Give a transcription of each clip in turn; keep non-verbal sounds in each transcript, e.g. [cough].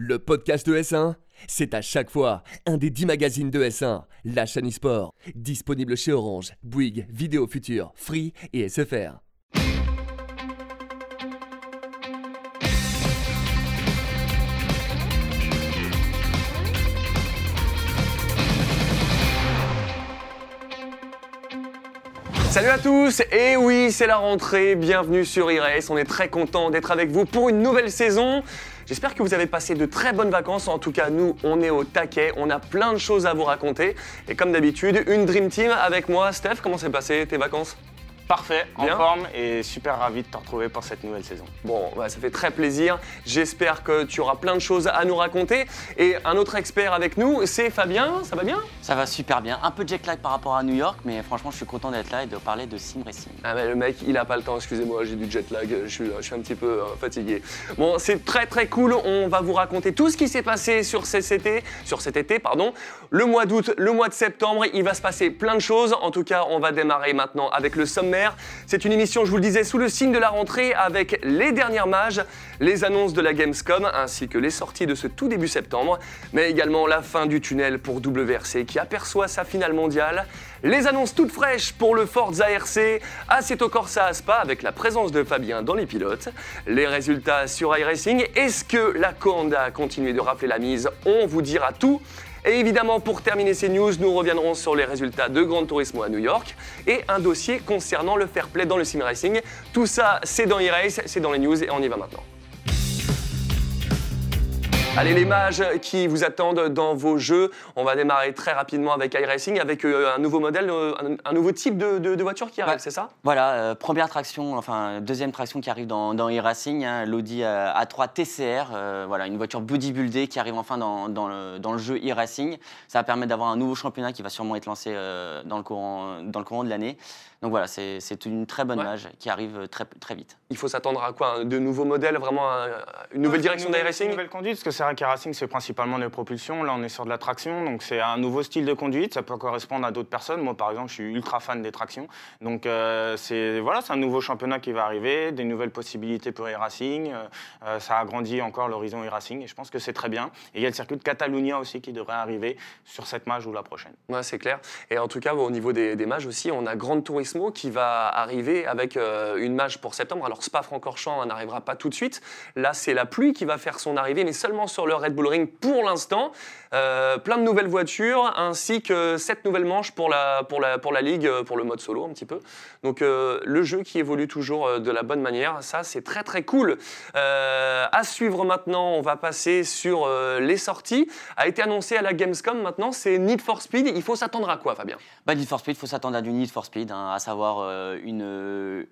le podcast de S1, c'est à chaque fois un des 10 magazines de S1, la chaîne e-sport, disponible chez Orange, Bouygues, Vidéo Future, Free et SFR. Salut à tous, et oui, c'est la rentrée, bienvenue sur iRace, on est très content d'être avec vous pour une nouvelle saison. J'espère que vous avez passé de très bonnes vacances, en tout cas nous, on est au taquet, on a plein de choses à vous raconter. Et comme d'habitude, une Dream Team avec moi, Steph, comment s'est passé tes vacances? Parfait, en forme et super ravi de te retrouver pour cette nouvelle saison. Bon, bah, ça fait très plaisir. J'espère que tu auras plein de choses à nous raconter. Et un autre expert avec nous, c'est Fabien. Ça va bien? Ça va super bien. Un peu de jet lag par rapport à New York, mais franchement, je suis content d'être là et de parler de sim racing. Ah mais le mec, il a pas le temps, excusez-moi, j'ai du jet lag, je suis, je suis un petit peu euh, fatigué. Bon, c'est très très cool, on va vous raconter tout ce qui s'est passé sur cet été, sur cet été, pardon. Le mois d'août, le mois de septembre, il va se passer plein de choses. En tout cas, on va démarrer maintenant avec le C'est une émission, je vous le disais, sous le signe de la rentrée avec les dernières mages, les annonces de la Gamescom ainsi que les sorties de ce tout début septembre, mais également la fin du tunnel pour WRC qui aperçoit sa finale mondiale, les annonces toutes fraîches pour le Forza RC, Assetto Corsa à Spa avec la présence de Fabien dans les pilotes, les résultats sur iRacing, est-ce que la Conda a continué de rappeler la mise? On vous dira tout. Et évidemment, pour terminer ces news, nous reviendrons sur les résultats de Gran Turismo à New York et un dossier concernant le fair play dans le sim racing. Tout ça, c'est dans e-race, c'est dans les news et on y va maintenant. Allez les mages qui vous attendent dans vos jeux, on va démarrer très rapidement avec iRacing, avec euh, un nouveau modèle, euh, un, un nouveau type de, de- de voiture qui arrive, Ouais. c'est ça? Voilà, euh, première traction, enfin deuxième traction qui arrive dans, hein, l'Audi euh, A3 TCR, voilà, une voiture bodybuildée qui arrive enfin dans, dans le, dans le jeu e-racing. Ça va permettre d'avoir un nouveau championnat qui va sûrement être lancé dans, le courant, dans le courant de l'année. Donc voilà, c'est une très bonne Ouais. mage qui arrive très, très vite. Il faut s'attendre à quoi De nouveaux modèles, vraiment un- une nouvelle Ouais, direction d'iRacing Une nouvelle conduite, parce que c'est vrai qu'Airracing, c'est principalement de propulsion. Là, on est sur de la traction, donc c'est un nouveau style de conduite. Ça peut correspondre à d'autres personnes. Moi, par exemple, je suis ultra fan des tractions. Donc, euh, c'est voilà, c'est un nouveau championnat qui va arriver, des nouvelles possibilités pour Airracing. Euh, euh, ça agrandit encore l'horizon Airracing, et je pense que c'est très bien. Et il y a le circuit de Catalunya aussi qui devrait arriver sur cette mage ou la prochaine. Ouais, c'est clair. Et en tout cas, au niveau des, des mages aussi, on a Gran Qui va arriver avec euh, une mage pour septembre. Alors Spa-Francorchamps n'arrivera pas tout de suite. Là, c'est la pluie qui va faire son arrivée, mais seulement sur le Red Bull Ring pour l'instant. Euh, plein de nouvelles voitures, ainsi que sept nouvelles manches pour la, pour la, pour la Ligue, euh, pour le mode solo un petit peu. Donc le jeu qui évolue toujours de la bonne manière, ça c'est très très cool. À suivre maintenant, on va passer sur les sorties. A été annoncé à la Gamescom maintenant, c'est Need for Speed. Il faut s'attendre à quoi, Fabien? Bah, Need for Speed, il faut s'attendre à du Need for Speed, hein, à savoir euh, une, euh,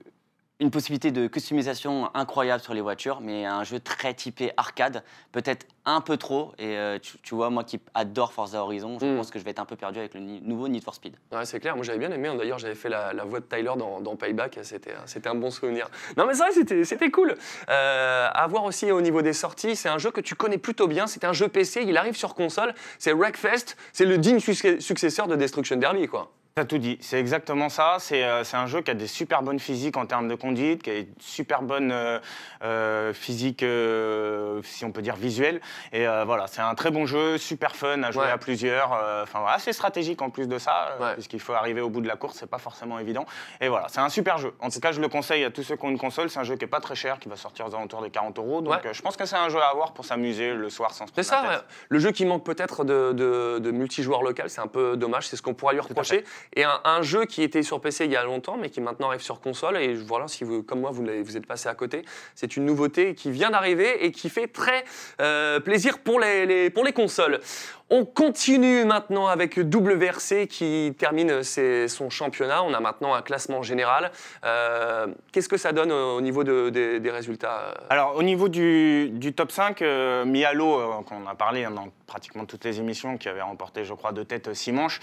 une possibilité de customisation incroyable sur les voitures, mais un jeu très typé arcade, peut-être un peu trop. Et euh, tu, tu vois, moi qui adore Forza Horizon, je Mm. pense que je vais être un peu perdu avec le ni- nouveau Need for Speed. Ouais, c'est clair, moi j'avais bien aimé. D'ailleurs, j'avais fait la, la voix de Tyler dans, dans Payback, c'était, c'était un bon souvenir. Non, mais ça, c'était, c'était cool. Euh, à voir aussi au niveau des sorties, c'est un jeu que tu connais plutôt bien. C'est un jeu PC, il arrive sur console. C'est Wreckfest, c'est le digne suc- successeur de Destruction Derby, quoi. T'as tout dit, c'est exactement ça. C'est euh, c'est un jeu qui a des super bonnes physiques en termes de conduite, qui a une super bonne euh, euh, physique, euh, si on peut dire visuelle. Et voilà, c'est un très bon jeu, super fun à jouer Ouais. à plusieurs. Enfin, voilà, assez stratégique en plus de ça, Ouais. puisqu'il faut arriver au bout de la course, c'est pas forcément évident. Et voilà, c'est un super jeu. En tout cas, je le conseille à tous ceux qui ont une console. C'est un jeu qui est pas très cher, qui va sortir aux alentours des 40 euros. Donc, Ouais. je pense que c'est un jeu à avoir pour s'amuser le soir sans se C'est prendre ça, la ouais. tête. le jeu qui manque peut-être de, de- de multijoueur local, c'est un peu dommage, c'est ce qu'on pourra lui reprocher. Et un, jeu qui était sur PC il y a longtemps, mais qui maintenant arrive sur console, et voilà, si vous, comme moi, vous, êtes passé à côté, c'est une nouveauté qui vient d'arriver et qui fait très euh, plaisir pour les consoles. On continue maintenant avec WRC qui termine son championnat. On a maintenant un classement général. Euh, Qu'est-ce que ça donne au, au niveau de- des- résultats euh Alors, au niveau du, top 5, euh, Mialo, euh, qu'on a parlé hein, dans pratiquement toutes les émissions, qui avait remporté, je crois, de tête 6 manches,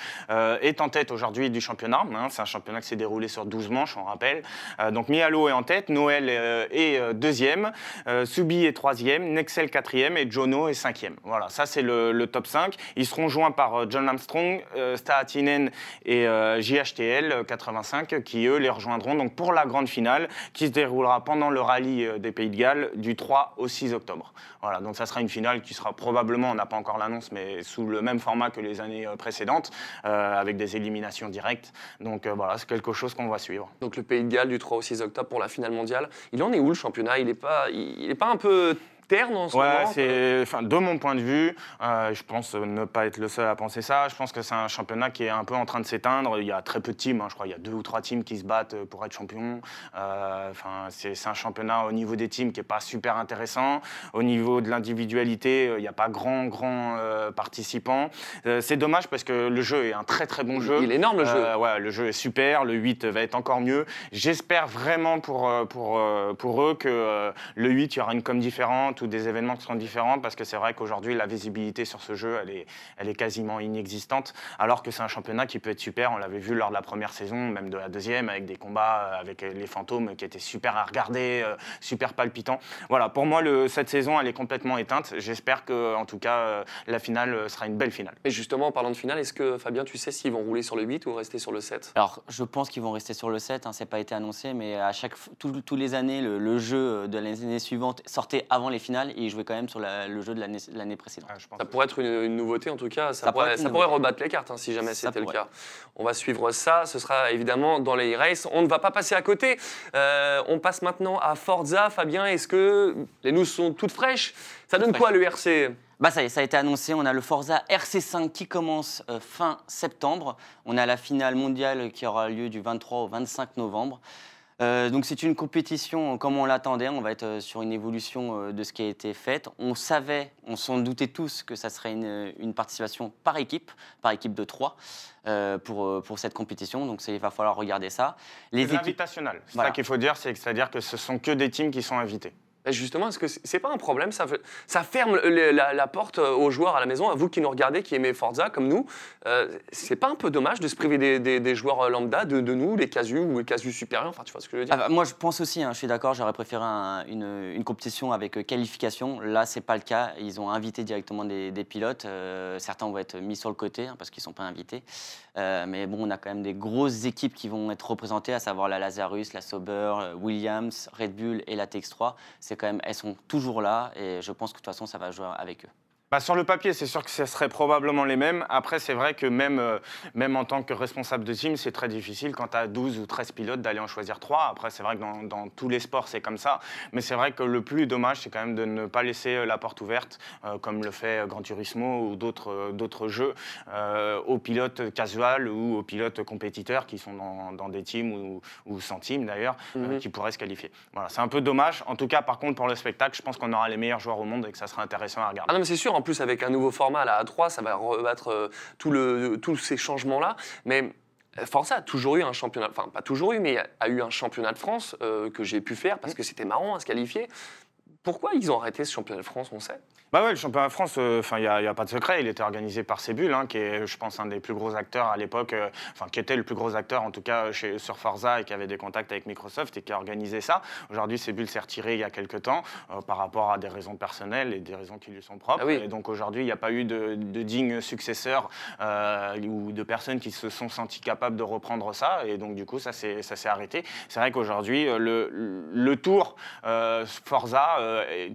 est en tête aujourd'hui du championnat. hein. C'est un championnat qui s'est déroulé sur 12 manches, on rappelle. Donc, Mialo est en tête, Noël est deuxième, Subi est troisième, Nexel quatrième et Jono est cinquième. Voilà, ça, c'est le, le top 5. 85. Ils seront joints par euh, John Armstrong, euh, Staatinen et euh, JHTL 85 qui, eux, les rejoindront donc pour la grande finale qui se déroulera pendant le rallye des Pays de Galles du 3 au 6 octobre. Voilà, donc ça sera une finale qui sera probablement, on n'a pas encore l'annonce, mais sous le même format que les années précédentes, avec des éliminations directes. Donc voilà, c'est quelque chose qu'on va suivre. Donc le Pays de Galles du 3 au 6 octobre pour la finale mondiale. Il en est où le championnat? Il n'est pas, il, pas un peu terne en ce Ouais, moment c'est, enfin, de mon point de vue, euh, je pense ne pas être le seul à penser ça. Je pense que c'est un championnat qui est un peu en train de s'éteindre. Il y a très peu de teams, hein. je crois, il y a deux ou trois teams qui se battent pour être champion. Euh, Enfin, c'est, c'est un championnat au niveau des teams qui est pas super intéressant. Au niveau de l'individualité, euh, il n'y a pas grand, grand euh, participants. Euh, c'est dommage parce que le jeu est un très très bon jeu. Il est énorme le jeu. Euh, ouais, le jeu est super, le 8 va être encore mieux. J'espère vraiment pour, euh, pour, euh, pour eux que euh, le 8, il y aura une com différente ou des événements qui seront différents parce que c'est vrai qu'aujourd'hui, la visibilité sur ce jeu, elle est, elle est quasiment inexistante. Alors que c'est un championnat qui peut être super. On l'avait vu lors de la première saison, même de la deuxième, avec des combats euh, avec les fantômes qui étaient super à regarder, euh, super palpitants. Voilà, pour moi, le, cette saison, elle est complètement éteinte. J'espère que, en tout cas, euh, la finale euh, sera une belle finale. Et justement, en parlant de finale, est-ce que Fabien, tu sais s'ils vont rouler sur le 8 ou rester sur le 7 Alors, je pense qu'ils vont rester sur le 7, hein, c'est pas été annoncé, mais à chaque tous les années, le, le jeu de l'année suivante sortait avant les finales et ils jouaient quand même sur la- le jeu de l'année précédente. Je pense Ça que- pourrait être une, une nouveauté en tout cas, ça, Ça pourrait, ça pourrait rebattre les cartes hein, si jamais c'était le cas. On va suivre ça, ce sera évidemment dans les races. On ne va pas passer à côté. Euh, on passe maintenant à Forza. Fabien, est-ce que les news sont toutes fraîches? Ça donne quoi le RC Bah ça y est, ça a été annoncé, on a le Forza RC5 qui commence euh, fin septembre. On a la finale mondiale qui aura lieu du 23 au 25 novembre. Euh, donc c'est une compétition comme on l'attendait, on va être euh, sur une évolution euh, de ce qui a été fait. On savait, on s'en doutait tous que ça serait une, une participation par équipe, par équipe de trois euh, pour, pour cette compétition. Donc il va falloir regarder ça. Les invitationnel. C'est Voilà. ça qu'il faut dire, c'est- c'est-à-dire que ce sont que des teams qui sont invités. Ben Justement, est-ce que c'est pas un problème? Ça, ça ferme la, porte euh, aux joueurs à la maison, à vous qui nous regardez, qui aimez Forza comme nous. Euh, c'est pas un peu dommage de se priver des, joueurs euh, lambda, de, nous, les casus ou les casus supérieurs Enfin, tu vois ce que je veux dire? Ah moi, je pense aussi, hein, je suis d'accord, j'aurais préféré un- une, compétition avec qualification. Là, c'est pas le cas. Ils ont invité directement des, pilotes. Certains vont être mis sur le côté hein, parce qu'ils sont pas invités. Mais bon, on a quand même des grosses équipes qui vont être représentées, à savoir la Lazarus, la Sauber, Williams, Red Bull et la TX3. C'est quand même, elles sont toujours là et je pense que de toute façon, ça va jouer avec eux. Bah, sur le papier, c'est sûr que ce serait probablement les mêmes. Après, c'est vrai que même, euh, même en tant que responsable de team, c'est très difficile quand tu as 12 ou 13 pilotes d'aller en choisir 3. Après, c'est vrai que dans, dans tous les sports, c'est comme ça. Mais c'est vrai que le plus dommage, c'est quand même de ne pas laisser euh, la porte ouverte, euh, comme le fait Gran Turismo ou d'autres d'autres jeux, euh, aux pilotes casual ou aux pilotes compétiteurs qui sont dans, dans des teams ou, ou sans team d'ailleurs, Mhm. qui pourraient se qualifier. Voilà, c'est un peu dommage. En tout cas, par contre, pour le spectacle, je pense qu'on aura les meilleurs joueurs au monde et que ça sera intéressant à regarder. Ah non, mais c'est sûr, en plus avec un nouveau format, la A3, ça va rebattre euh, tout le, tous ces changements-là. Mais euh, Forza a toujours eu un championnat, enfin pas toujours eu, mais a eu un championnat de France euh, que j'ai pu faire parce que c'était marrant à se qualifier. Pourquoi ils ont arrêté ce championnat de France, on sait? Bah ouais, le championnat de France, euh, il n'y a, pas de secret. Il était organisé par Cébule, hein, qui est, je pense, un des plus gros acteurs à l'époque, euh, enfin, qui était le plus gros acteur, en tout cas, chez, sur Forza et qui avait des contacts avec Microsoft et qui a organisé ça. Aujourd'hui, Cébule s'est retiré il y a quelques temps euh, par rapport à des raisons personnelles et des raisons qui lui sont propres. Ah oui. Et donc aujourd'hui, il n'y a pas eu de, de digne successeur ou de personnes qui se sont senties capables de reprendre ça. Et donc, du coup, ça s'est arrêté. C'est vrai qu'aujourd'hui, le, le tour Forza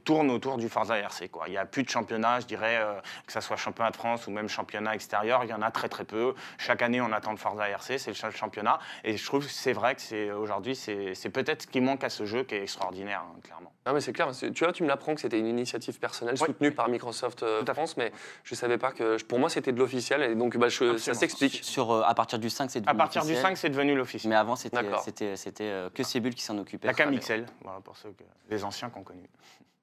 tourne autour du Forza RC. Quoi. Il n'y a plus de championnat, je dirais, euh, que ce soit championnat de France ou même championnat extérieur. Il y en a très très peu. Chaque année, on attend le Forza RC, c'est le seul championnat. Et je trouve que c'est vrai que c'est aujourd'hui, c'est c'est peut-être ce qui manque à ce jeu qui est extraordinaire, hein, clairement. Non, mais c'est clair. c'est- Tu vois, tu me l'apprends que c'était une initiative personnelle Oui. soutenue par Microsoft euh, Tout à fait. France, mais je savais pas que. Pour moi, c'était de l'officiel, et donc bah, je- ça s'explique. Sur, euh, à partir du 5, c'est À devenu partir du officiel. 5, c'est devenu l'office. Mais avant, c'était D'accord. c'était- c'était, euh, que Cébule qui s'en occupait. La Camixel, voilà, pour ceux que, les anciens qu'on connu.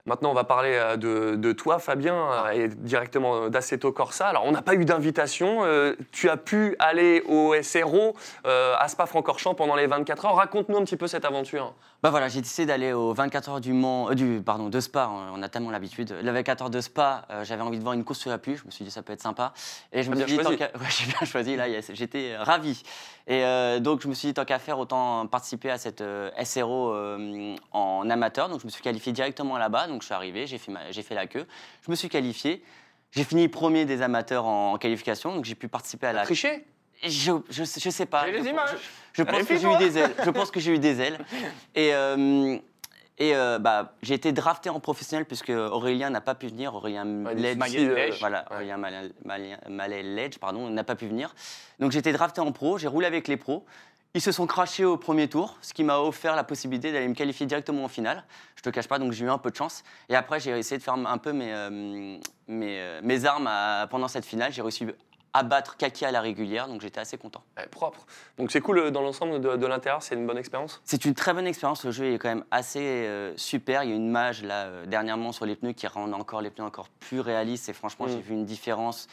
Maintenant, on va parler euh, de, de toi, Fabien, euh, et directement euh, d'Assetto Corsa. Alors, on n'a pas eu d'invitation. euh, tu as pu aller au SRO euh, à Spa-Francorchamps pendant les 24 heures. Raconte-nous un petit peu cette aventure. Bah voilà, j'ai décidé d'aller aux 24 heures du Mans, euh, du, pardon, de Spa, on a tellement l'habitude. Le 24 heures de Spa, j'avais envie de voir une course sur la pluie, je me suis dit ça peut être sympa. Et je me suis bien dit, choisi. tant qu'à- [laughs] ouais, j'ai bien choisi, là, yes, j'étais ravi. Et donc je me suis dit, tant qu'à faire, autant participer à cette SRO en amateur. Donc je me suis qualifié directement là-bas, donc je suis arrivé, j'ai fait, ma- j'ai fait la queue, je me suis qualifié. J'ai fini premier des amateurs en, qualification, donc j'ai pu participer à la. Triché? Je, je, je sais pas. J'ai les Je- images. Je, pense que j'ai eu des ailes. Je pense que j'ai eu des ailes. Et, euh, et euh, bah, j'ai été drafté en professionnel puisque Aurélien n'a pas pu venir. Aurélien Ledge, difficile, euh, Ledge. voilà, Ouais. Aurélien pardon, n'a pas pu venir. Donc j'ai été drafté en pro. J'ai roulé avec les pros. Ils se sont crachés au premier tour, ce qui m'a offert la possibilité d'aller me qualifier directement en finale. Je te cache pas, donc j'ai eu un peu de chance. Et après, j'ai essayé de faire un peu mes, euh, mes, euh, mes armes à- pendant cette finale. J'ai réussi à battre Kaki à la régulière, donc j'étais assez content. Ouais, propre. Donc c'est cool euh, dans l'ensemble de, de l'intérieur, c'est une bonne expérience? C'est une très bonne expérience. Le jeu est quand même assez euh, super. Il y a une mage là euh, dernièrement sur les pneus qui rend encore les pneus encore plus réalistes. Et franchement, Mm. j'ai vu une différence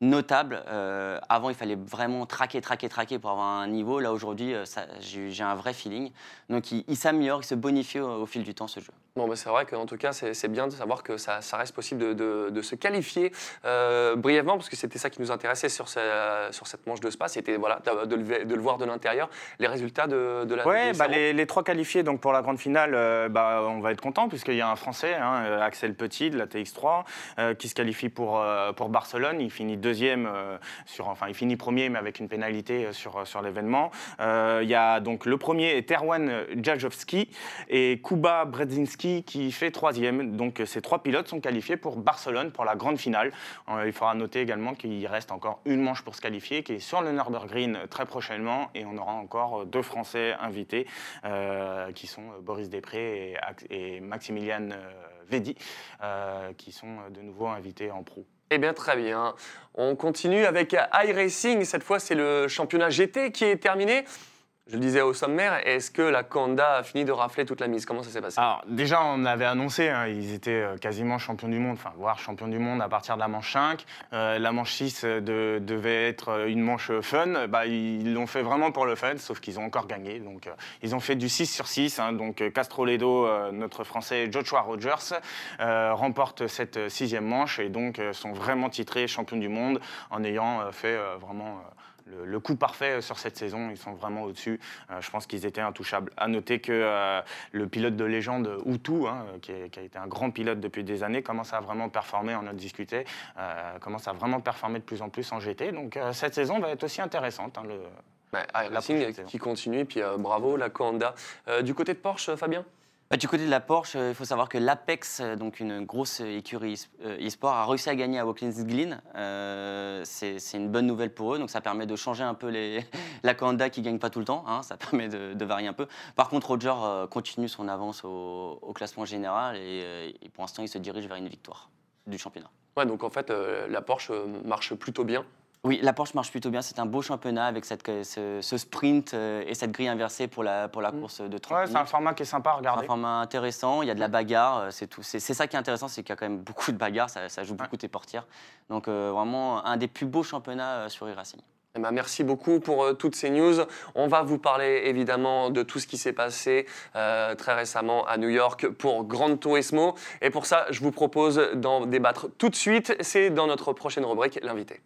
notable. Euh, avant, il fallait vraiment traquer, traquer, traquer pour avoir un niveau. Là aujourd'hui, euh, j'ai un vrai feeling. Donc, il, il s'améliore, il se bonifie au, au fil du temps ce jeu. Bon, bah, c'est vrai qu'en tout cas, c'est bien de savoir que ça, ça reste possible de, de- de se qualifier euh, brièvement, parce que c'était ça qui nous intéressait sur, ce- sur cette manche de spa, c'était voilà, de, le, de le voir de l'intérieur, les résultats de, la des bah, les, les trois qualifiés donc pour la grande finale, euh, bah, on va être content puisqu'il y a un Français, hein, euh, Axel Petit de la TX3, euh, qui se qualifie pour, pour Barcelone. Il finit deuxième, sur, enfin il finit premier mais avec une pénalité sur, sur l'événement. Il y a donc le premier est Erwan Jajowski et Kuba Bredzinski qui fait troisième. Donc euh, ces trois pilotes sont qualifiés pour Barcelone pour la grande finale. Euh, il faudra noter également qu'il reste encore une manche pour se qualifier qui est sur le Nürburgring très prochainement et on aura encore euh, deux Français invités euh, qui sont euh, Boris Després et, et Maximilian euh, Vedi euh, qui sont euh, de nouveau invités en pro. Eh bien, très bien. On continue avec iRacing. Cette fois, c'est le championnat GT qui est terminé. Je le disais au sommaire, est-ce que la Kanda a fini de rafler toute la mise? Comment ça s'est passé? Alors déjà, on avait annoncé, hein, ils étaient euh, quasiment champions du monde, enfin voire champions du monde à partir de la manche 5. Euh, la manche 6 euh, de- devait être une manche fun. Bah, ils l'ont fait vraiment pour le fun, sauf qu'ils ont encore gagné. Donc ils ont fait du 6 sur 6. hein. donc Castroledo, notre Français Joshua Rogers, remporte cette sixième manche et donc sont vraiment titrés champions du monde en ayant fait vraiment... euh, le, le coup parfait sur cette saison, ils sont vraiment au-dessus. Euh, je pense qu'ils étaient intouchables. À noter que euh, le pilote de légende Outou, hein, qui, est- qui a été un grand pilote depuis des années, commence à vraiment performer, on a discuté, euh, commence à vraiment performer de plus en plus en GT. Donc euh, cette saison va être aussi intéressante. hein, le- Ouais, la iRacing prochaine saison. qui continue, et puis euh, bravo la. Euh, du côté de Porsche, Fabien? Bah, du côté de la Porsche, euh, il faut savoir que l'Apex, euh, donc une grosse écurie euh, e-sport, a réussi à gagner à Watkins Glen. Euh, c'est une bonne nouvelle pour eux, donc ça permet de changer un peu les... [laughs] la Kanda qui gagne pas tout le temps, hein, ça [laughs] permet de, varier un peu. Par contre, Roger continue son avance au, classement général et, pour l'instant, il se dirige vers une victoire du championnat. Ouais, donc en fait, la Porsche marche plutôt bien. Oui, la Porsche marche plutôt bien. C'est un beau championnat avec cette, ce, ce sprint euh, et cette grille inversée pour la, pour la Mm. course de 30 Ouais, c'est un format qui est sympa à C'est un regarder. format intéressant, il y a de la bagarre, euh, c'est tout. C'est c'est ça qui est intéressant, c'est qu'il y a quand même beaucoup de bagarres, ça, ça joue beaucoup tes portières. Donc euh, vraiment un des plus beaux championnats euh, sur e-racing. Eh ben, merci beaucoup pour euh, toutes ces news. On va vous parler évidemment de tout ce qui s'est passé euh, très récemment à New York pour Grand Turismo. Et pour ça, je vous propose d'en débattre tout de suite. C'est dans notre prochaine rubrique, l'invité.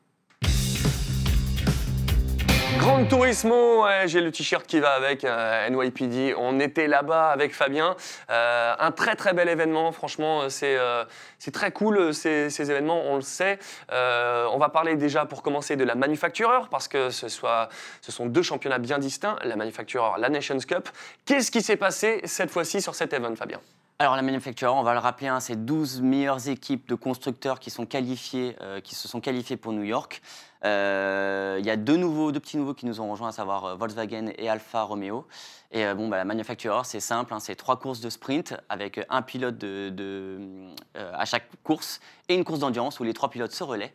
Ouais, j'ai le t-shirt qui va avec euh, NYPD. On était là-bas avec Fabien. Euh, un très très bel événement, franchement, euh, c'est très cool ces, ces événements, on le sait. On va parler déjà pour commencer de la manufactureur, parce que ce, soit, ce sont deux championnats bien distincts, la manufactureur, la Nations Cup. Qu'est-ce qui s'est passé cette fois-ci sur cet événement, Fabien? Alors la manufacture, on va le rappeler, hein, c'est 12 meilleures équipes de constructeurs qui sont qualifiées, euh, qui se sont qualifiées pour New York. Euh, Il y a deux nouveaux, deux petits nouveaux qui nous ont rejoints, à savoir euh, Volkswagen et Alfa Romeo. Et bon, bah, la manufactureur, c'est simple, hein, c'est trois courses de sprint avec un pilote à chaque course et une course d'endurance où les trois pilotes se relaient.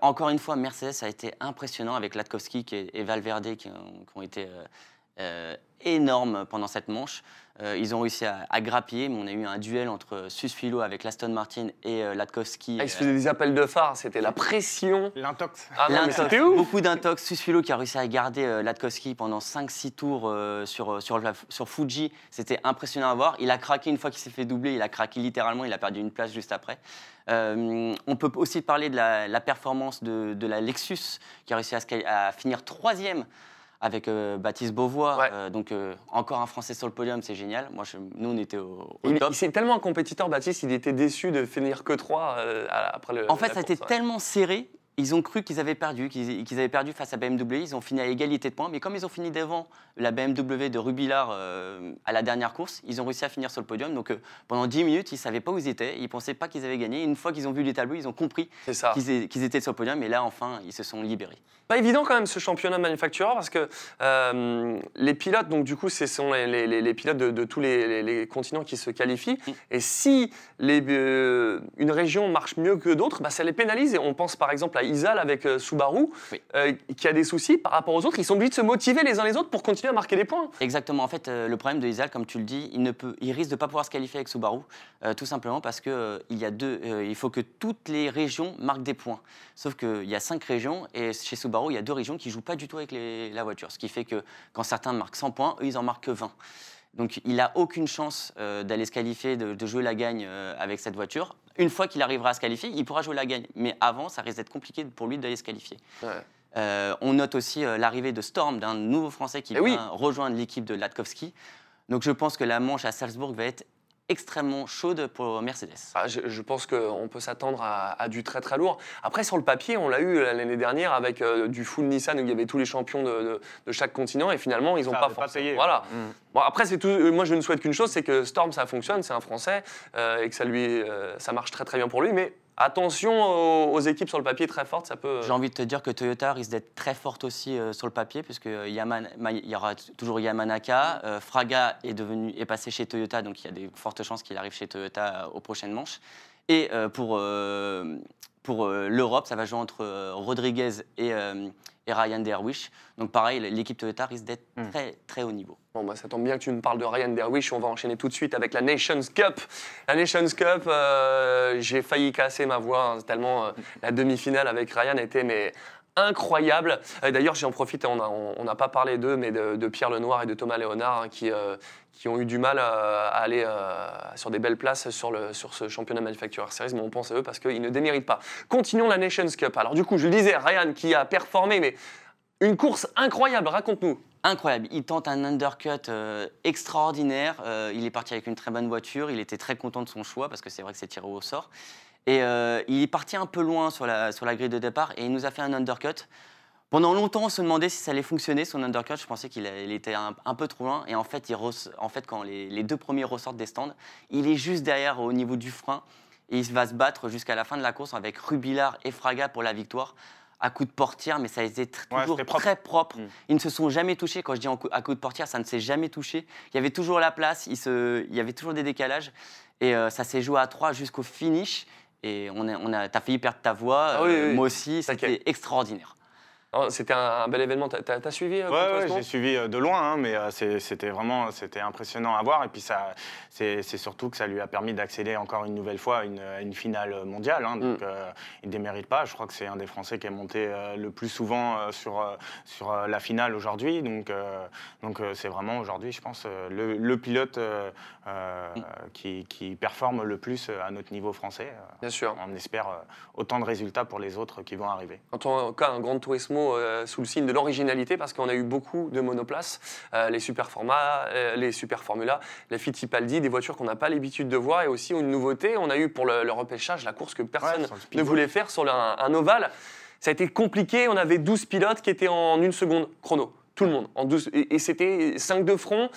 Encore une fois, Mercedes a été impressionnant avec Latkowski et Valverde qui ont, été euh, énormes pendant cette manche. Euh, ils ont réussi à, à grappiller, mais on a eu un duel entre Susfilo avec l'Aston Martin et euh, Latkowski. Ah, Il se faisait des appels de phare, c'était la pression. L'intox. Ah Beaucoup d'intox. Susfilo qui a réussi à garder euh, Latkowski pendant 5-6 tours euh, sur, sur, la- sur Fuji. C'était impressionnant à voir. Il a craqué une fois qu'il s'est fait doubler. Il a craqué littéralement. Il a perdu une place juste après. Euh, on peut aussi parler de la, la performance de, de la Lexus qui a réussi à finir troisième avec euh, Baptiste Beauvois. Ouais. Euh, donc euh, encore un Français sur le podium, c'est génial. Moi, je- nous, on était au, au Il, top. c'est tellement un compétiteur, Baptiste, il était déçu de finir que 3 après le. En fait, ça a été ouais. tellement serré. Ils ont cru qu'ils avaient perdu, qu'ils avaient perdu face à BMW. Ils ont fini à égalité de points. Mais comme ils ont fini devant la BMW de Rubillard euh, à la dernière course, ils ont réussi à finir sur le podium. Donc euh, pendant 10 minutes, ils ne savaient pas où ils étaient. Ils ne pensaient pas qu'ils avaient gagné. Une fois qu'ils ont vu les tableaux, ils ont compris qu'ils étaient sur le podium. Et là, enfin, ils se sont libérés. Pas évident quand même ce championnat manufactureur parce que euh, les pilotes, donc du coup, ce sont les, les- les- les pilotes de, de tous les, continents qui se qualifient. Mm. Et si euh, une région marche mieux que d'autres, bah, ça les pénalise. Et on pense par exemple à Isal avec euh, Subaru, Oui. euh, qui a des soucis par rapport aux autres. Ils sont obligés de se motiver les uns les autres pour continuer à marquer des points. Exactement. En fait, euh, le problème de Isal, comme tu le dis, il, ne peut, il risque de ne pas pouvoir se qualifier avec Subaru, tout simplement parce que euh, il y a deux, il faut que toutes les régions marquent des points. Sauf qu'il y a cinq régions et chez Subaru, il y a deux régions qui jouent pas du tout avec les- la voiture. Ce qui fait que quand certains marquent 100 points, eux, ils en marquent que 20. Donc, il n'a aucune chance euh, d'aller se qualifier, de, de jouer la gagne euh, avec cette voiture. Une fois qu'il arrivera à se qualifier, il pourra jouer la gagne. Mais avant, ça risque d'être compliqué pour lui d'aller se qualifier. Euh, on note aussi l'arrivée de Storm, d'un nouveau Français qui Eh vient oui. rejoindre l'équipe de Latkowski. Donc je pense que la manche à Salzbourg va être extrêmement chaude pour Mercedes. Ah, je, je pense qu'on peut s'attendre à, à du très très lourd. Après, sur le papier, on l'a eu l'année dernière avec euh, du full Nissan où il y avait tous les champions de, de- de chaque continent et finalement, ils n'ont pas pas forcément. payé. Voilà. Mm. Bon, après, c'est tout. euh, Moi, je ne souhaite qu'une chose, c'est que Storm, ça fonctionne, c'est un Français euh, et que ça lui, euh, ça marche très très bien pour lui. Mais attention aux, équipes sur le papier très fortes, ça peut. J'ai envie de te dire que Toyota risque d'être très forte aussi euh, sur le papier, puisque Ma- il y aura toujours Yamanaka. Euh, Fraga est, devenu, est passé chez Toyota, donc il y a des fortes chances qu'il arrive chez Toyota euh, aux prochaines manches. Et euh, pour, euh, pour euh, l'Europe, ça va jouer entre euh, Rodriguez et, euh, et Ryan Derwish. Donc pareil, l'équipe Toyota risque d'être Mm. très très haut niveau. Bon, bah, ça tombe bien que tu me parles de Ryan Derwish. On va enchaîner tout de suite avec la Nations Cup. La Nations Cup, euh, j'ai failli casser ma voix hein, tellement euh, la demi-finale avec Ryan était mais incroyable. D'ailleurs, j'en profite, on n'a on, on n'a pas parlé d'eux, mais de, de Pierre Lenoir et de Thomas Léonard hein, qui, euh, qui ont eu du mal à aller euh, sur des belles places sur, le, sur ce championnat Manufacturer Series, mais on pense à eux parce qu'ils ne déméritent pas. Continuons la Nations Cup. Alors du coup, je le disais, Ryan qui a performé, mais une course incroyable, raconte-nous. Incroyable, il tente un undercut euh, extraordinaire. Euh, il est parti avec une très bonne voiture. Il était très content de son choix parce que c'est vrai que c'est tiré au sort. Et il est parti un peu loin sur la, sur la grille de départ et il nous a fait un undercut. Pendant longtemps, on se demandait si ça allait fonctionner son undercut. Je pensais qu'il était un, un peu trop loin. Et en fait, il res- en fait quand les, les deux premiers ressortent des stands, il est juste derrière au niveau du frein. Et il va se battre jusqu'à la fin de la course avec Rubilard et Fraga pour la victoire à coup de portière, mais ça a été Ouais, toujours propre. très propre. Mm. Ils ne se sont jamais touchés. Quand je dis à coup de portière, ça ne s'est jamais touché. Il y avait toujours la place, il, se, il y avait toujours des décalages. Et euh, ça s'est joué à trois jusqu'au finish. Et on a, on a, t'as failli perdre ta voix, Ah oui, euh, oui. moi aussi. C'était extraordinaire. Oh, C'était un, un bel événement. T'as t'as- t'as suivi euh, Ouais, complètement j'ai suivi euh, de loin, hein, mais euh, c'était vraiment c'était impressionnant à voir. Et puis c'est surtout que ça lui a permis d'accéder encore une nouvelle fois à une, finale mondiale. hein. donc Mm. euh, il ne démérite pas. Je crois que c'est un des Français qui est monté euh, le plus souvent euh, sur, sur la finale aujourd'hui. Donc donc c'est vraiment aujourd'hui, je pense, le, le pilote Mm. qui, qui performe le plus à notre niveau français. Bien sûr. On espère autant de résultats pour les autres qui vont arriver. En tout cas, un Grand Turismo euh, sous le signe de l'originalité parce qu'on a eu beaucoup de monoplaces, euh, les super formats, euh, les super Formula, les Fittipaldi, des voitures qu'on n'a pas l'habitude de voir et aussi une nouveauté, on a eu pour le, le repêchage la course que personne Ouais, ne voulait faire sur un ovale. Ça a été compliqué, on avait 12 pilotes qui étaient en une seconde chrono, tout le monde. En 12, et, et c'était 5 de front.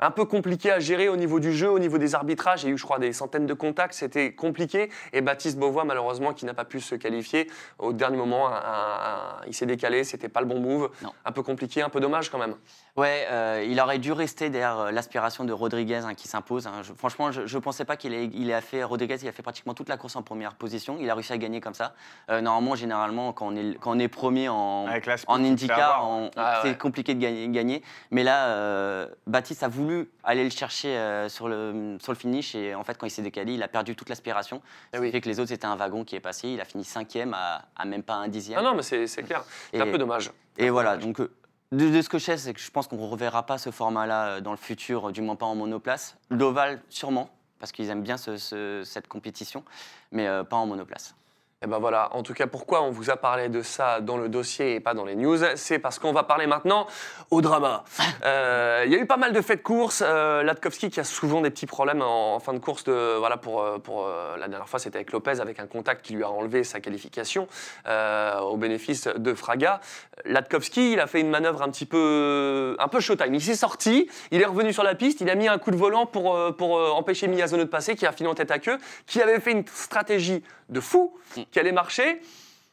Un peu compliqué à gérer au niveau du jeu, au niveau des arbitrages. Il y a eu, je crois, des centaines de contacts. C'était compliqué. Et Baptiste Beauvois, malheureusement, qui n'a pas pu se qualifier au dernier moment, un- un- un- il s'est décalé. C'était pas le bon move. Non. Un peu compliqué, un peu dommage quand même. Ouais, euh, il aurait dû rester derrière euh, l'aspiration de Rodriguez hein, qui s'impose. hein. Je- franchement, je ne pensais pas qu'il ait, il ait fait. Rodriguez, il a fait pratiquement toute la course en première position. Il a réussi à gagner comme ça. Euh, normalement, généralement, quand on est, quand on est premier en, en IndyCar, on- Ah c'est ouais. compliqué de gagner. gagner. Mais là, euh, Baptiste a voulu aller le chercher euh, sur, le, sur le finish. Et en fait, quand il s'est décalé, il a perdu toute l'aspiration. Eh Ce oui. fait que les autres, c'était un wagon qui est passé. Il a fini cinquième à, à même pas un dixième. Ah non, mais c'est c'est clair. C'est un peu dommage. Et voilà, donc euh, de, de ce que je sais, c'est que je pense qu'on ne reverra pas ce format-là euh, dans le futur, du moins pas en monoplace. L'Oval, sûrement, parce qu'ils aiment bien ce- ce- cette compétition, mais euh, pas en monoplace. Et ben voilà, en tout cas, pourquoi on vous a parlé de ça dans le dossier et pas dans les news C'est parce qu'on va parler maintenant au drama. [laughs] Euh, Il y a eu pas mal de faits de course. Euh, Latkovski qui a souvent des petits problèmes en, en fin de course. De, voilà, pour, euh, pour, euh, la dernière fois, c'était avec Lopez, avec un contact qui lui a enlevé sa qualification au bénéfice de Fraga. Latkovski, il a fait une manœuvre un petit peu, un peu showtime. Il s'est sorti, il est revenu sur la piste, il a mis un coup de volant pour, pour empêcher Miyazono de passer, qui a fini en tête à queue, qui avait fait une stratégie de fou, qui allait marcher.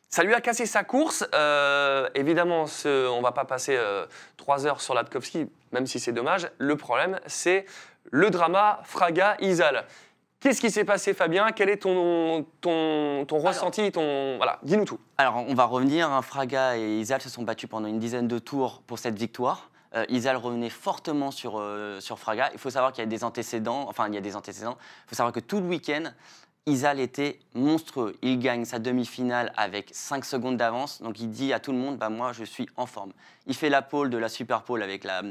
Ça lui a cassé sa course. Euh, évidemment, ce- on va pas passer euh, trois heures sur Latkovski, même si c'est dommage. Le problème, c'est le drama Fraga-Isal. Qu'est-ce qui s'est passé, Fabien? Quel est ton, ton, ton ressenti ton... Voilà, dis-nous tout. Alors, on va revenir. hein. Fraga et Isal se sont battus pendant une dizaine de tours pour cette victoire. Euh, Isal revenait fortement sur, euh, sur Fraga. Il faut savoir qu'il y a des antécédents. Enfin, il y a des antécédents. Il faut savoir que tout le week-end, Isal était monstrueux. Il gagne sa demi-finale avec 5 secondes d'avance. Donc, il dit à tout le monde bah, Moi, je suis en forme. Il fait la pole de la super pole avec la,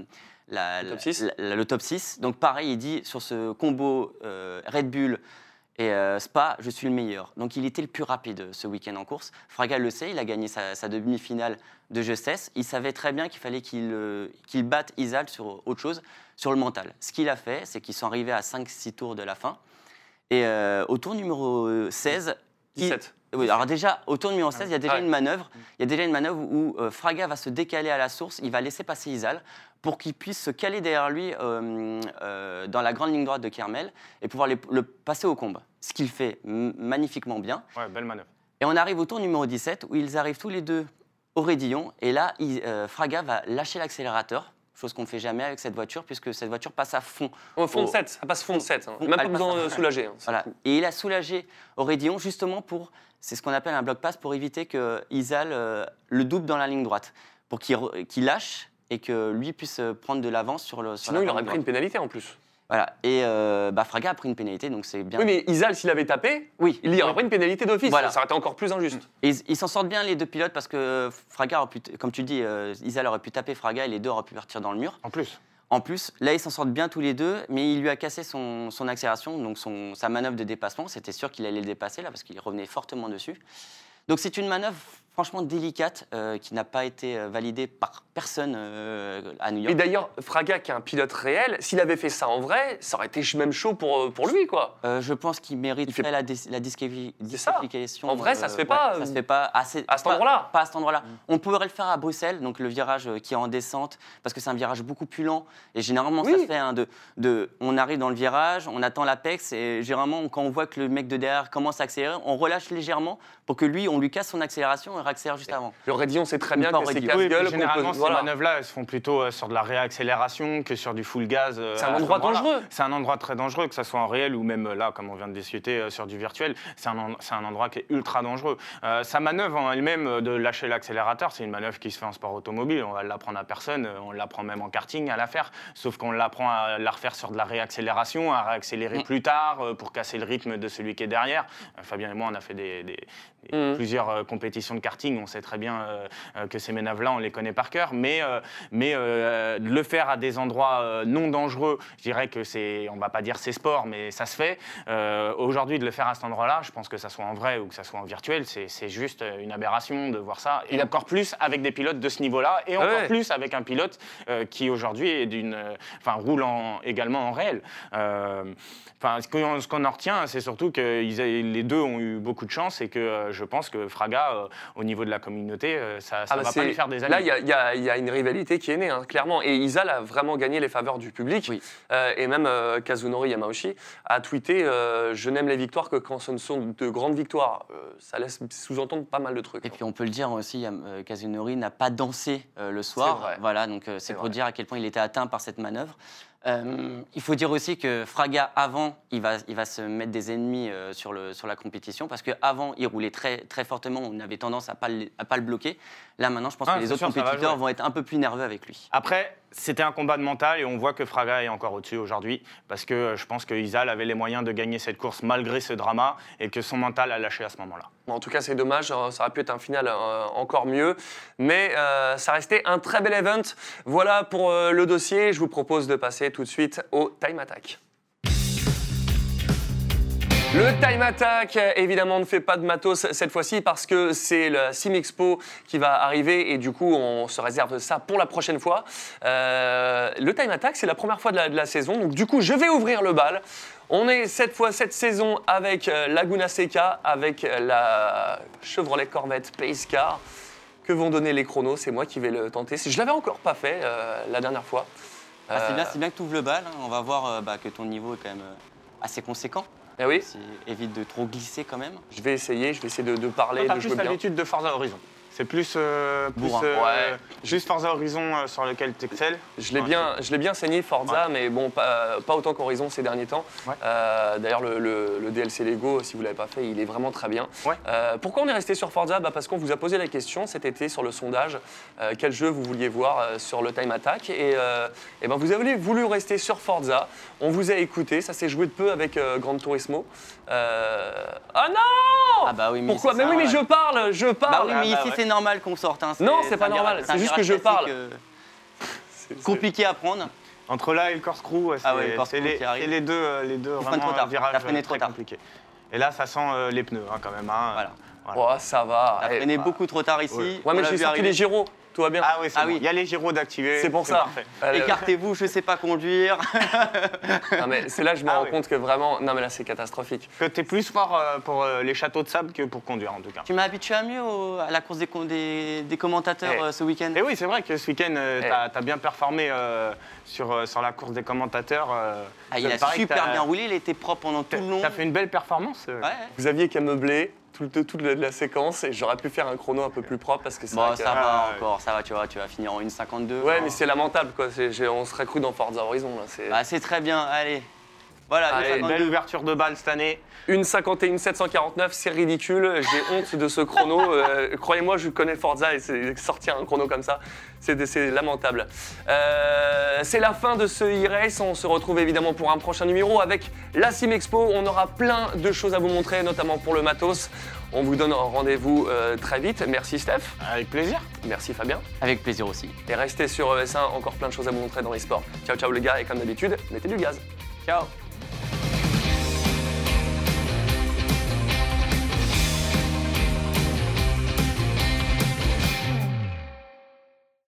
la- Le top six. la- la- le top 6. Donc, pareil, il dit sur ce combo euh, Red Bull et euh, Spa, je suis le meilleur. Donc il était le plus rapide ce week-end en course. Fraga le sait, il a gagné sa, sa demi-finale de justesse. Il savait très bien qu'il fallait qu'il euh, qu'il batte Isal sur autre chose, sur le mental. Ce qu'il a fait, c'est qu'ils sont arrivés à 5-6 tours de la fin. Et euh, au tour numéro 16, il- 17. oui, alors déjà, au tour numéro 16, il y a déjà Ah une manœuvre. Il y a déjà une manœuvre où euh, Fraga va se décaler à la source. Il va laisser passer Isal pour qu'il puisse se caler derrière lui euh, euh, dans la grande ligne droite de Kermel et pouvoir les- le passer au combe. Ce qu'il fait magnifiquement bien. Ouais, belle manœuvre. Et on arrive au tour numéro 17 où ils arrivent tous les deux au raidillon. Et là, il- euh, Fraga va lâcher l'accélérateur, chose qu'on ne fait jamais avec cette voiture puisque cette voiture passe à fond. Au fond de Oh. 7, ça passe fond de 7. Fond- Même pas passe besoin de soulager. hein. Voilà. Et il a soulagé Aurédillon justement pour, c'est ce qu'on appelle un bloc pass, pour éviter que Isal euh, le double dans la ligne droite, pour qu'il lâche et que lui puisse euh, prendre de l'avance sur le. sur Sinon, la il aurait pris une pénalité en plus. Voilà. Et euh, bah, Fraga a pris une pénalité, donc c'est bien. Oui, mais Isal, s'il avait tapé, Oui. il y aurait pris une pénalité d'office. Voilà. Ça aurait été encore plus injuste. Et ils s'en sortent bien les deux pilotes parce que Fraga, aurait pu t- comme tu dis, euh, Isal aurait pu taper Fraga et les deux auraient pu partir dans le mur. En plus. En plus, là, ils s'en sortent bien tous les deux, mais il lui a cassé son, son accélération, donc son, sa manœuvre de dépassement. C'était sûr qu'il allait le dépasser, là, parce qu'il revenait fortement dessus. Donc c'est une manœuvre franchement délicate euh, qui n'a pas été euh, validée par personne euh, à New Et York. d'ailleurs, Fraga, qui est un pilote réel, s'il avait fait ça en vrai, ça aurait été même chaud pour, pour lui, quoi. Euh, je pense qu'il mérite fait- la, dis- ça. disqualification. En vrai, ça se fait ouais, pas, ça euh, se fait pas à, ce- à cet endroit-là. Pas à cet endroit-là. On pourrait le faire à Bruxelles, donc le virage qui est en descente, parce que c'est un virage beaucoup plus lent. Et généralement, ça se fait hein, de, de, on arrive dans le virage, on attend l'apex, et généralement, quand on voit que le mec de derrière commence à accélérer, on relâche légèrement pour que lui, on lui casse son accélération réaccélère juste avant. Le Raidillon sait très bien que c'est casse-gueule. généralement, peut- ces voilà. manœuvres-là, elles se font plutôt euh, sur de la réaccélération que sur du full gaz. euh, C'est un endroit dangereux. C'est un endroit très dangereux, que ce soit en réel ou même euh, là, comme on vient de discuter, euh, sur du virtuel. C'est un, en- c'est un endroit qui est ultra dangereux. Euh, sa manœuvre en elle-même de lâcher l'accélérateur, c'est une manœuvre qui se fait en sport automobile. On va l'apprendre à personne. On l'apprend même en karting à la faire. Sauf qu'on l'apprend à la refaire sur de la réaccélération, à réaccélérer plus tard euh, pour casser le rythme de celui qui est derrière. Euh, Fabien et moi, on a fait des, des- des- Mhm. plusieurs euh, compétitions de karting. On sait très bien euh, euh, que ces manœuvres-là, on les connaît par cœur. Mais, euh, mais le faire à des endroits non dangereux, je dirais que c'est, on va pas dire c'est sport, mais ça se fait. Aujourd'hui, de le faire à cet endroit-là, je pense que ça soit en vrai ou que ça soit en virtuel, c'est c'est juste une aberration de voir ça. Et encore plus avec des pilotes de ce niveau-là, et encore ouais. plus avec un pilote qui aujourd'hui est d'une, enfin roule en- également en réel. Enfin, ce qu'on en retient, c'est surtout que les deux ont eu beaucoup de chance et que je pense que Fraga, euh, au niveau de la communauté, euh, ça, ça Ah bah va pas lui faire des amis. Là, il y a- y, y une rivalité qui est née, hein, clairement. Et Isal a vraiment gagné les faveurs du public. Oui. Euh, et même euh, Kazunori Yamauchi a tweeté euh, Je n'aime les victoires que quand ce ne sont de grandes victoires. Euh, ça laisse sous-entendre pas mal de trucs. Et puis on peut le dire aussi, euh, Kazunori n'a pas dansé euh, le soir. vrai. Voilà, donc euh, c'est C'est pour vrai. dire à quel point il était atteint par cette manœuvre. Euh, il faut dire aussi que Fraga, avant, il va, il va se mettre des ennemis euh, sur, le, sur la compétition, parce qu'avant, il roulait très, très fortement, on avait tendance à ne à pas le bloquer. Là, maintenant, je pense Ah, que les c'est autres sûr, compétiteurs vont être un peu plus nerveux avec lui. Après, c'était un combat de mental et on voit que Fraga est encore au-dessus aujourd'hui parce que euh, je pense que Isal avait les moyens de gagner cette course malgré ce drama et que son mental a lâché à ce moment-là. En tout cas, c'est dommage. euh, Ça aurait pu être un final euh, encore mieux. Mais euh, ça restait un très bel event. Voilà pour euh, le dossier. Je vous propose de passer tout de suite au Time Attack. Le Time Attack, évidemment, ne fait pas de matos cette fois-ci parce que c'est la Sim Expo qui va arriver et du coup, on se réserve ça pour la prochaine fois. Euh, le Time Attack, c'est la première fois de la, de la saison, donc du coup, je vais ouvrir le bal. On est cette fois, cette saison, avec euh, Laguna Seca, avec la Chevrolet Corvette Pace Car. Que vont donner les chronos? C'est moi qui vais le tenter. Je l'avais encore pas fait euh, la dernière fois. Ah, c'est Euh, bien, bien que tu ouvres le bal. hein. On va voir euh, bah, que ton niveau est quand même euh, assez conséquent. Eh oui, C'est- Évite de trop glisser quand même. je vais essayer, je vais essayer de, de parler, T'as de jouer bien. l'habitude de Forza Horizon. C'est plus, euh, plus Bourrin. euh, Ouais. juste Forza Horizon euh, sur lequel tu excelles. Je l'ai bien, je l'ai bien saigné Forza, mais bon, pas, pas autant qu'Horizon ces derniers temps. Ouais. Euh, D'ailleurs, le, le- le DLC Lego, si vous l'avez pas fait, il est vraiment très bien. Ouais. Euh, pourquoi on est resté sur Forza? Bah Parce qu'on vous a posé la question cet été sur le sondage, euh, quel jeu vous vouliez voir euh, sur le Time Attack. Et, euh, eh ben, vous avez voulu rester sur Forza. On vous a écouté, ça s'est joué de peu avec euh, Gran Turismo. Euh... Ah non Ah bah oui, mais Pourquoi? Mais ça, oui, mais ouais. je parle, je Bah parle. oui, mais Ah, bah ici ouais. C'est normal qu'on sorte. hein. Non, c'est pas normal, c'est juste que je parle. euh, compliqué à prendre. Entre là et le corkscrew, ouais, c'est Ah ouais, le les, qui arrive. c'est les deux, euh, les deux vraiment trop tard. un virage T'as freiné euh, trop très tard. compliqué. Et là, ça sent euh, les pneus hein, quand même. hein. Voilà. Oh, ça va. T'as Eh, freiné bah. beaucoup trop tard ici. Ouais. on Ouais, mais l'a j'ai vu sorti les gyros, tout va bien. Ah oui, c'est Ah bon. oui. Il y a les gyros d'activer. C'est pour ça. parfait. Écartez-vous, je sais pas conduire. [laughs] Non, mais c'est là que je me Ah rends oui. compte que vraiment. Non, mais là, c'est catastrophique. Que t'es plus fort euh, pour euh, les châteaux de sable que pour conduire en tout cas. tu m'as habitué à mieux au- à la course des, com- des, des commentateurs Eh. euh, ce week-end. Et oui, c'est vrai que ce week-end, euh, Eh. t'as as bien performé euh, sur, euh, sur la course des commentateurs. euh, Ah, il a super bien roulé, il était propre pendant tout le long. t'as fait une belle performance. euh. Ouais. Vous aviez qu'à meubler toute, toute la, la séquence et j'aurais pu faire un chrono un peu plus propre parce que c'est Bon, que- ça va Ah, ouais. encore, ça va, tu vois, tu vas finir en 1,52. Ouais, mais c'est lamentable, quoi. On serait cru dans Forza Horizon, là. C'est Bah, c'est très bien, allez. Voilà, Allez, 1,52. Belle ouverture de balle cette année. une 51 749, c'est ridicule. J'ai [laughs] honte de ce chrono. Euh, Croyez-moi, je connais Forza et c'est- sortir un chrono comme ça, c'est c'est lamentable. Euh, c'est la fin de ce e-race. On se retrouve évidemment pour un prochain numéro avec la Sim Expo. On aura plein de choses à vous montrer, notamment pour le matos. On vous donne rendez-vous euh, très vite. Merci Steph, Avec plaisir. merci Fabien. Avec plaisir aussi. Et restez sur ES1, encore plein de choses à vous montrer dans les sports. Ciao ciao les gars et comme d'habitude, mettez du gaz. Ciao.